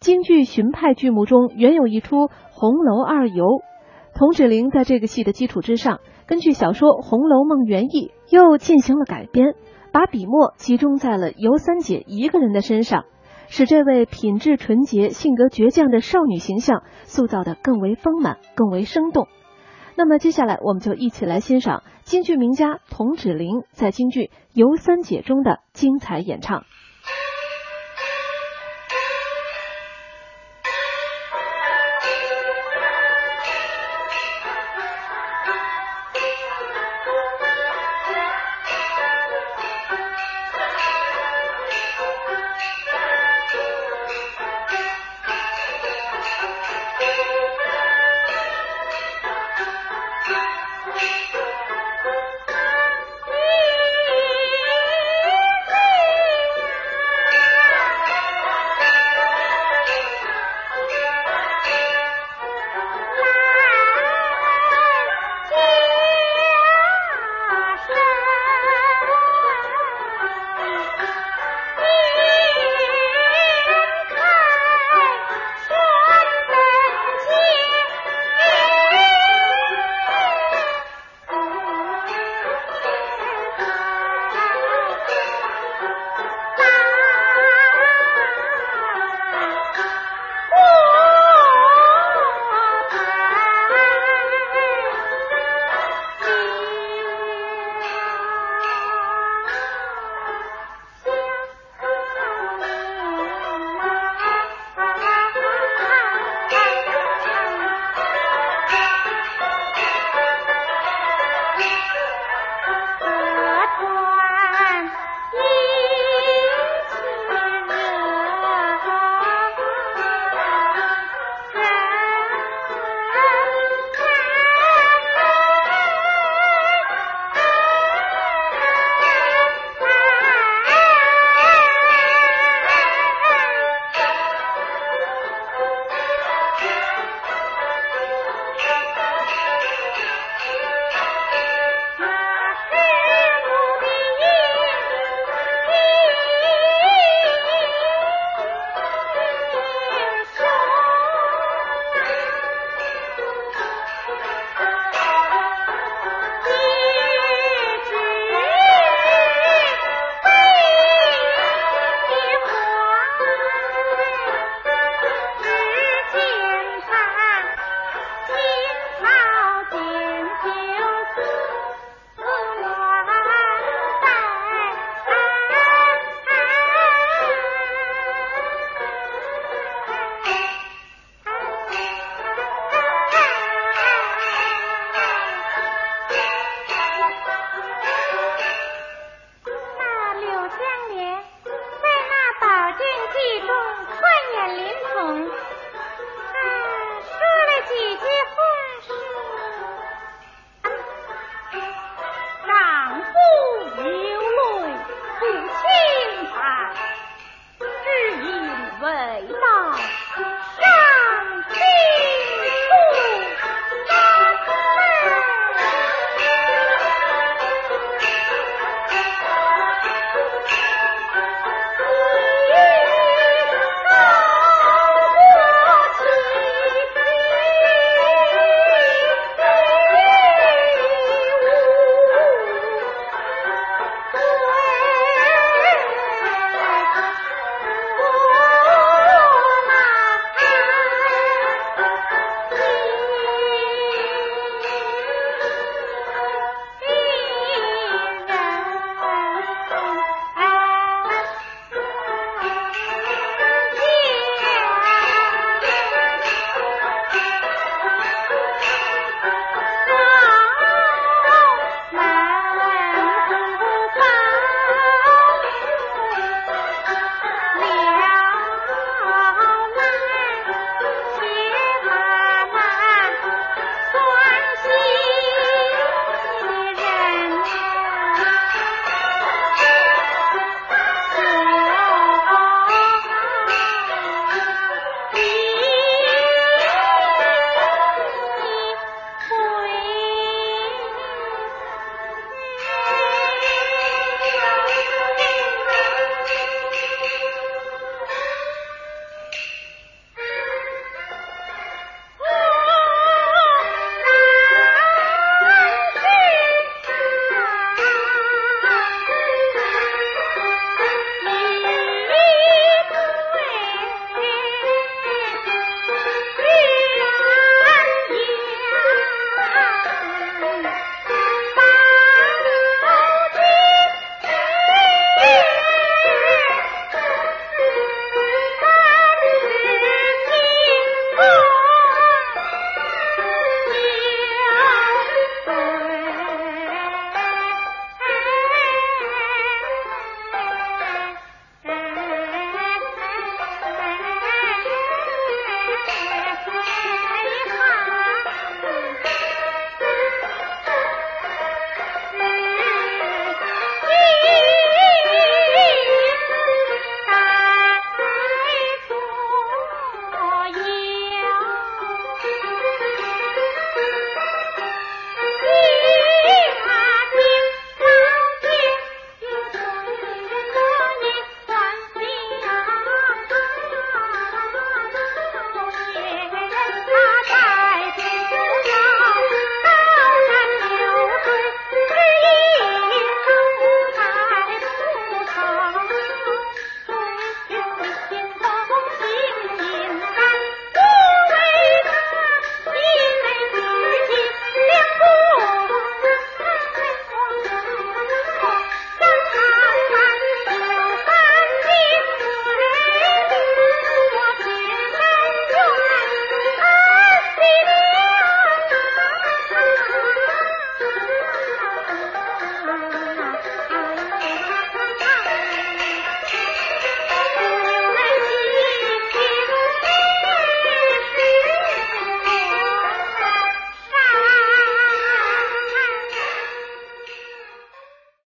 京剧荀派剧目中原有一出《红楼》二游，童芷苓在这个戏的基础之上，根据小说《红楼梦》原意又进行了改编，把笔墨集中在了尤三姐一个人的身上，使这位品质纯洁、性格倔强的少女形象塑造得更为丰满、更为生动。那么接下来我们就一起来欣赏京剧名家童芷苓在京剧《尤三姐》中的精彩演唱。